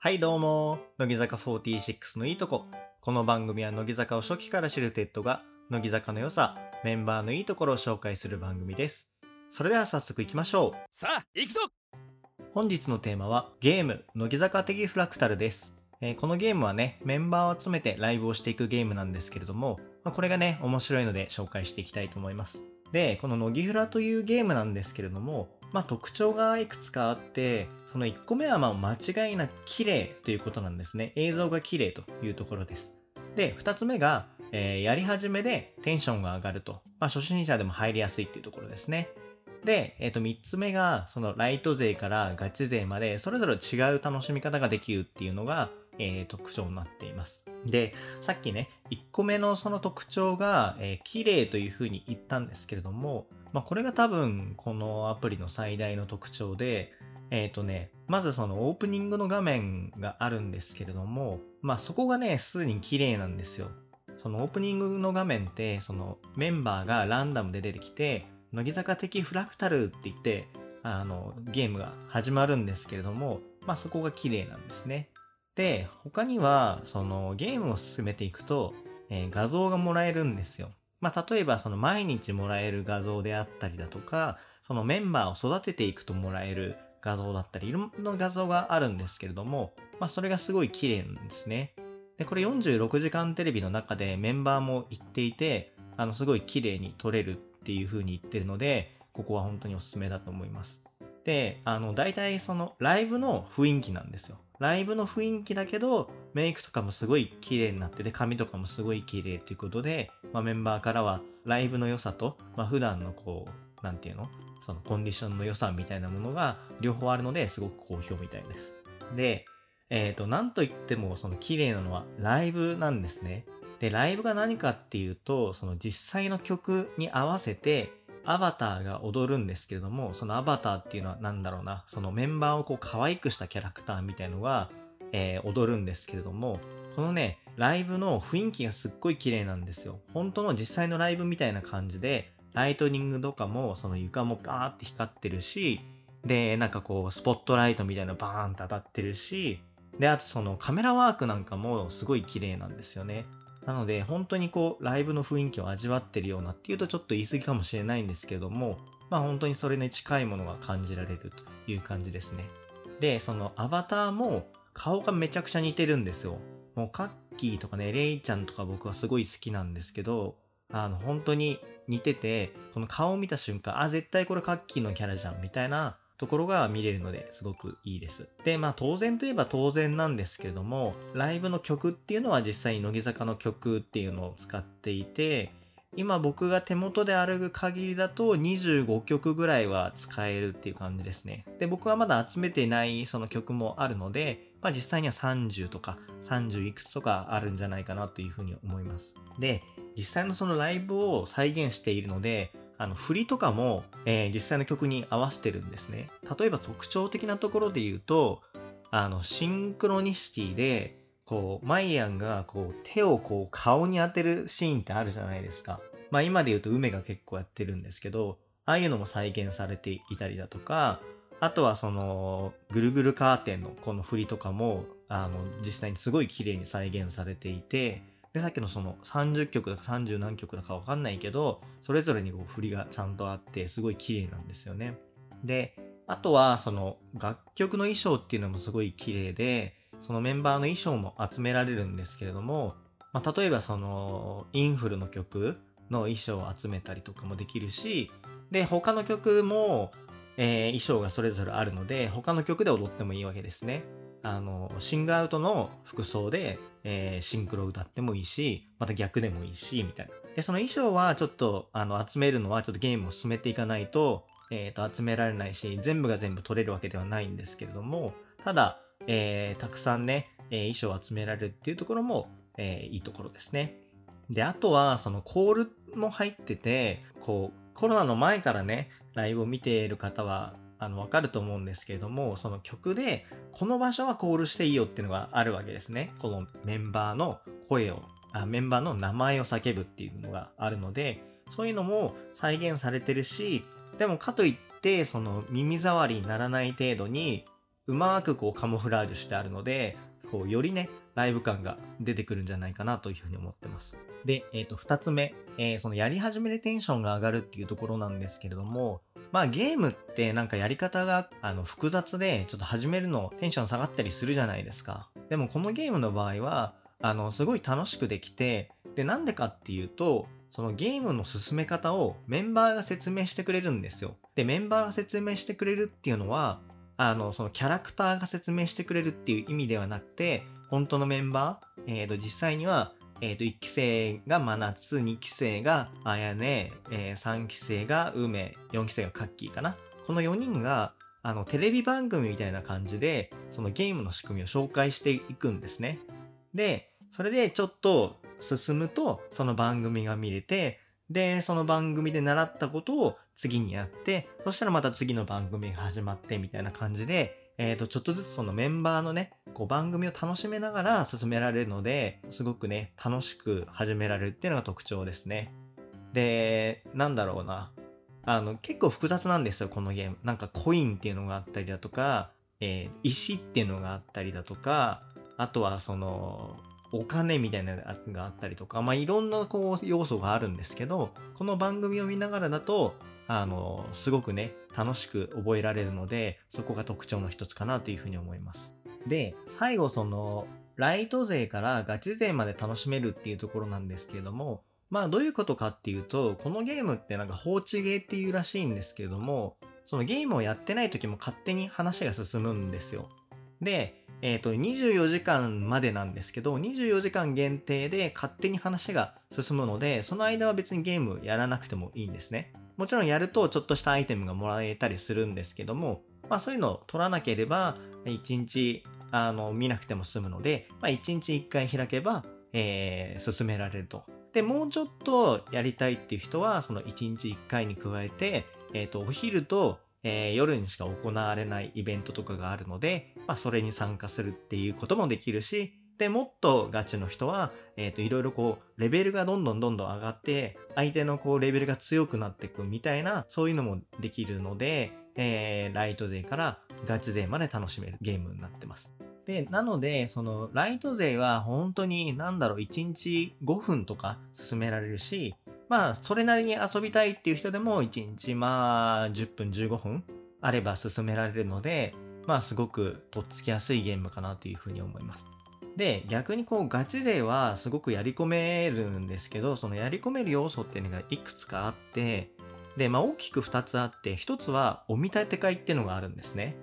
はいどうも、乃木坂46のいいとこ。この番組は乃木坂を初期から知るテッドが、乃木坂の良さ、メンバーのいいところを紹介する番組です。それでは早速行きましょう。さあ行くぞ本日のテーマは、ゲーム、乃木坂的フラクタルです。えーこのゲームはね、メンバーを集めてライブをしていくゲームなんですけれども、まあこれがね、面白いので紹介していきたいと思います。で、この乃木フラというゲームなんですけれども、まあ特徴がいくつかあって、その1個目はま間違いなく綺麗ということなんですね。映像が綺麗というところです。で、2つ目が、えーやり始めでテンションが上がると。まあ初心者でも入りやすいっていうところですね。で、えっ、と、3つ目が、そのライト勢からガチ勢まで、それぞれ違う楽しみ方ができるっていうのが、えー特徴になっています。で、さっきね、1個目のその特徴が、えー綺麗というふうに言ったんですけれども、まあ、これが多分、このアプリの最大の特徴で、えっ、とね、まずそのオープニングの画面があるんですけれども、まあそこがね、すでに綺麗なんですよ。そのオープニングの画面って、そのメンバーがランダムで出てきて、乃木坂的フラクタルって言って、あの、ゲームが始まるんですけれども、まあそこが綺麗なんですね。で、他には、そのゲームを進めていくと、えー画像がもらえるんですよ。まあ例えばその毎日もらえる画像であったりだとか、そのメンバーを育てていくともらえる画像だったり、いろんな画像があるんですけれども、まあそれがすごい綺麗なんですね。で、これ46時間テレビの中でメンバーも言っていて、あの、すごい綺麗に撮れるっていう風に言ってるので、ここは本当におすすめだと思います。で、あの、大体そのライブの雰囲気なんですよ。ライブの雰囲気だけど、メイクとかもすごい綺麗になってて、髪とかもすごい綺麗っていうことで、まあ、メンバーからはライブの良さと、まあ、普段のこう、なんていうの？そのコンディションの良さみたいなものが両方あるのですごく好評みたいです。で、えっ、と、なんといってもその綺麗なのはライブなんですね。で、ライブが何かっていうと、その実際の曲に合わせて、アバターが踊るんですけれども、そのアバターっていうのは何だろうな、そのメンバーをこう可愛くしたキャラクターみたいのが、えー踊るんですけれども、このね、ライブの雰囲気がすっごい綺麗なんですよ。本当の実際のライブみたいな感じで、ライトニングとかも、その床もバーって光ってるし、で、なんかこう、スポットライトみたいなバーンって当たってるし、で、あとそのカメラワークなんかもすごい綺麗なんですよね。なので、本当にこう、ライブの雰囲気を味わってるようなっていうとちょっと言い過ぎかもしれないんですけども、まあ本当にそれに近いものが感じられるという感じですね。で、そのアバターも顔がめちゃくちゃ似てるんですよ。もうカッキーとかね、レイちゃんとか僕はすごい好きなんですけど、あの、本当に似てて、この顔を見た瞬間、あ、絶対これカッキーのキャラじゃん、みたいなところが見れるのですごくいいです。で、まあ当然といえば当然なんですけれども、ライブの曲っていうのは実際に乃木坂の曲っていうのを使っていて、今僕が手元で歩く限りだと25曲ぐらいは使えるっていう感じですね。で、僕はまだ集めてないその曲もあるので、まあ実際には30とか30いくつとかあるんじゃないかなというふうに思います。で、実際のそのライブを再現しているので、あの振りとかも、えー実際の曲に合わせてるんですね。例えば特徴的なところで言うと、あの、シンクロニシティで、こう、マイアンが、こう、手をこう、顔に当てるシーンってあるじゃないですか。まあ今で言うと梅が結構やってるんですけど、ああいうのも再現されていたりだとか、あとはその、ぐるぐるカーテンのこの振りとかも、あの、実際にすごい綺麗に再現されていて、で、さっきのその30曲だか30何曲だかわかんないけど、それぞれにこう振りがちゃんとあって、すごい綺麗なんですよね。で、あとはその楽曲の衣装っていうのもすごい綺麗で、そのメンバーの衣装も集められるんですけれども、まあ、例えばそのインフルの曲の衣装を集めたりとかもできるし、で、他の曲も、えー衣装がそれぞれあるので、他の曲で踊ってもいいわけですね。あの、シングアウトの服装で、えーシンクロ歌ってもいいし、また逆でもいいし、みたいな。で、その衣装はちょっと、あの、集めるのはちょっとゲームを進めていかないと、えっ、と、集められないし、全部が全部取れるわけではないんですけれども、ただ、えーたくさんね、え衣装を集められるっていうところも、えいいところですね。で、あとは、そのコールも入ってて、こう、コロナの前からね、ライブを見ている方は、あの、わかると思うんですけれども、その曲で、この場所はコールしていいよっていうのがあるわけですね。このメンバーの声を、あメンバーの名前を叫ぶっていうのがあるので、そういうのも再現されてるし、でもかといって、その耳障りにならない程度に、うまくこうカモフラージュしてあるので、こうよりね、ライブ感が出てくるんじゃないかなというふうに思ってます。で、えっ、ー、と、二つ目、えー、そのやり始めでテンションが上がるっていうところなんですけれども、まあゲームってなんかやり方があの複雑で、ちょっと始めるのテンション下がったりするじゃないですか。でもこのゲームの場合は、あの、すごい楽しくできて、で、なんでかっていうと、そのゲームの進め方をメンバーが説明してくれるんですよ。で、メンバーが説明してくれるっていうのは、あの、そのキャラクターが説明してくれるっていう意味ではなくて、本当のメンバー、えっ、ー、と、実際には、えっ、ー、と、1期生が真夏、2期生があやね、えー、3期生が梅、4期生がカッキーかな。この4人が、あの、テレビ番組みたいな感じで、そのゲームの仕組みを紹介していくんですね。で、それでちょっと進むと、その番組が見れて、で、その番組で習ったことを次にやって、そしたらまた次の番組が始まってみたいな感じで、えっ、ー、と、ちょっとずつそのメンバーのね、こう番組を楽しめながら進められるので、すごくね、楽しく始められるっていうのが特徴ですね。で、なんだろうな。あの、結構複雑なんですよ、このゲーム。なんかコインっていうのがあったりだとか、えー、石っていうのがあったりだとか、あとはその、お金みたいなのがあったりとか、まあ、いろんなこう要素があるんですけど、この番組を見ながらだと、あの、すごくね、楽しく覚えられるので、そこが特徴の一つかなというふうに思います。で、最後その、ライト勢からガチ勢まで楽しめるっていうところなんですけれども、まあどういうことかっていうと、このゲームってなんか放置ゲーっていうらしいんですけれども、そのゲームをやってない時も勝手に話が進むんですよ。で、えっ、ー、と、24時間までなんですけど、24時間限定で勝手に話が進むので、その間は別にゲームやらなくてもいいんですね。もちろんやるとちょっとしたアイテムがもらえたりするんですけども、まあそういうのを取らなければ、1日あの見なくても済むので、まあ1日1回開けば、えー、進められると。で、もうちょっとやりたいっていう人は、その1日1回に加えて、えっ、ー、と、お昼とえー、夜にしか行われないイベントとかがあるので、まあ、それに参加するっていうこともできるし、で、もっとガチの人は、えっ、ー、と、いろいろこう、レベルがどんどんどんどん上がって、相手のこう、レベルが強くなっていくみたいな、そういうのもできるので、えー、ライト勢からガチ勢まで楽しめるゲームになってます。で、なので、その、ライト勢は本当に、なんだろう、1日5分とか進められるし、まあ、それなりに遊びたいっていう人でも、1日まあ、10分、15分あれば進められるので、まあ、すごくとっつきやすいゲームかなというふうに思います。で、逆にこう、ガチ勢はすごくやり込めるんですけど、そのやり込める要素っていうのがいくつかあって、で、まあ、大きく2つあって、1つは、お見立て会っていうのがあるんですね。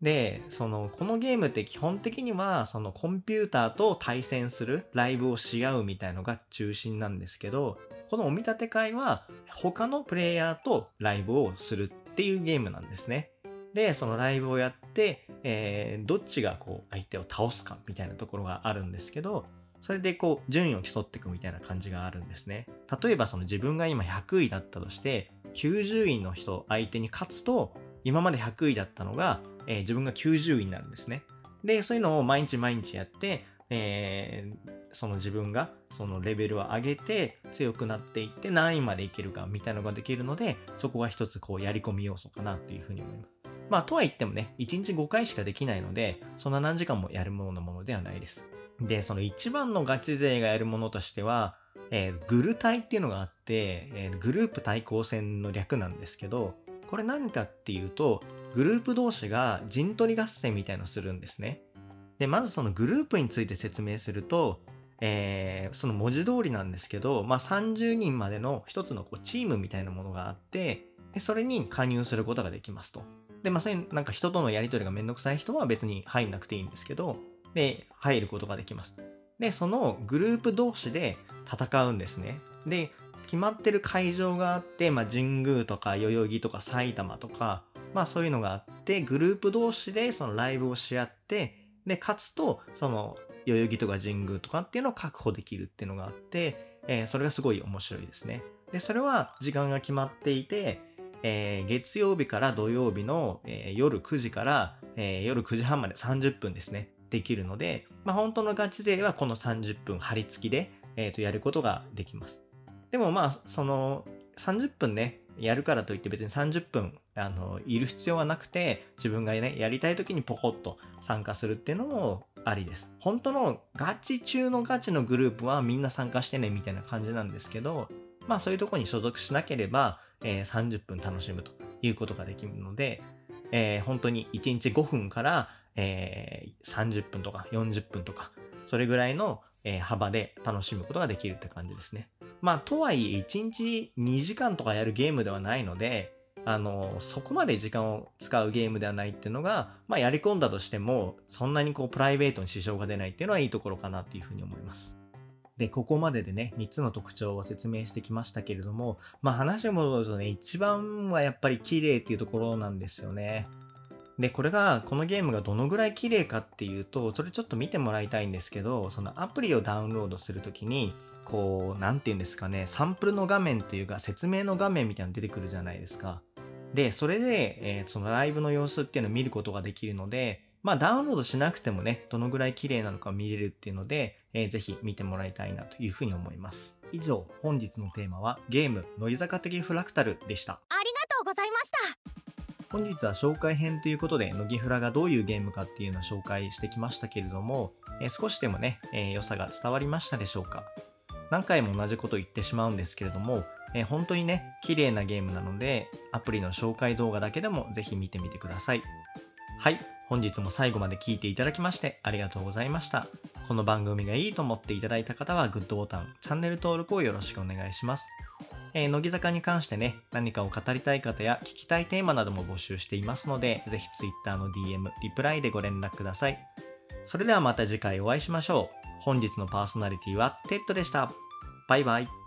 で、その、このゲームって基本的には、そのコンピューターと対戦するライブをし合うみたいのが中心なんですけど、このお見立て会は他のプレイヤーとライブをするっていうゲームなんですね。で、そのライブをやって、えー、どっちがこう相手を倒すかみたいなところがあるんですけど、それでこう順位を競っていくみたいな感じがあるんですね。例えばその自分が今100位だったとして、90位の人相手に勝つと、今まで100位だったのが、えー、自分が90位になるんですね。で、そういうのを毎日毎日やって、えー、その自分がそのレベルを上げて強くなっていって何位までいけるかみたいなのができるので、そこが一つこうやり込み要素かなというふうに思います。まあ、とは言ってもね、1日5回しかできないので、そんな何時間もやるもののものではないです。で、その一番のガチ勢がやるものとしては、えー、グル対っていうのがあって、えー、グループ対抗戦の略なんですけど、これ何かっていうと、グループ同士が陣取り合戦みたいのするんですね。で、まずそのグループについて説明すると、えー、その文字通りなんですけど、まあ、30人までの一つのこうチームみたいなものがあって、それに加入することができますと。で、まあ、そういうなんか人とのやり取りがめんどくさい人は別に入んなくていいんですけど、で、入ることができます。で、そのグループ同士で戦うんですね。で、決まってる会場があって、まあ、神宮とか代々木とか埼玉とか、まあそういうのがあって、グループ同士でそのライブをし合って、で、勝つと、その、代々木とか神宮とかっていうのを確保できるっていうのがあって、えー、それがすごい面白いですね。で、それは時間が決まっていて、えー、月曜日から土曜日の、えー、夜9時から、えー、夜9時半まで30分ですね、できるので、まあ本当のガチ勢はこの30分張り付きで、えー、とやることができます。でもまあ、その30分ね、やるからといって別に30分あの、いる必要はなくて、自分がね、やりたい時にポコッと参加するっていうのもありです。本当のガチ中のガチのグループはみんな参加してね、みたいな感じなんですけど、まあそういうとこに所属しなければ、えー、30分楽しむということができるので、えー、本当に1日5分から、えー、30分とか40分とか、それぐらいの、え幅で楽しむことができるって感じですね。まあ、とはいえ1日2時間とかやるゲームではないので、あの、そこまで時間を使うゲームではないっていうのが、まあ、やり込んだとしても、そんなにこう、プライベートに支障が出ないっていうのはいいところかなっていうふうに思います。で、ここまででね、3つの特徴を説明してきましたけれども、まあ話を戻るとね、一番はやっぱり綺麗っていうところなんですよね。で、これが、このゲームがどのぐらい綺麗かっていうと、それちょっと見てもらいたいんですけど、そのアプリをダウンロードするときに、こう、なんて言うんですかね、サンプルの画面っていうか、説明の画面みたいなの出てくるじゃないですか。で、それで、えー、そのライブの様子っていうのを見ることができるので、まあダウンロードしなくてもね、どのぐらい綺麗なのか見れるっていうので、えー、ぜひ見てもらいたいなというふうに思います。以上、本日のテーマはゲーム、乃木坂的フラクタルでした。ありがとうございました本日は紹介編ということで、乃木フラがどういうゲームかっていうのを紹介してきましたけれども、えー、少しでもね、えー、良さが伝わりましたでしょうか何回も同じこと言ってしまうんですけれども、えー、本当にね、綺麗なゲームなので、アプリの紹介動画だけでもぜひ見てみてください。はい、本日も最後まで聞いていただきましてありがとうございました。この番組がいいと思っていただいた方はグッドボタン、チャンネル登録をよろしくお願いします。えー、乃木坂に関してね、何かを語りたい方や聞きたいテーマなども募集していますので、ぜひ Twitter の DM、リプライでご連絡ください。それではまた次回お会いしましょう。本日のパーソナリティはテッドでした。バイバイ。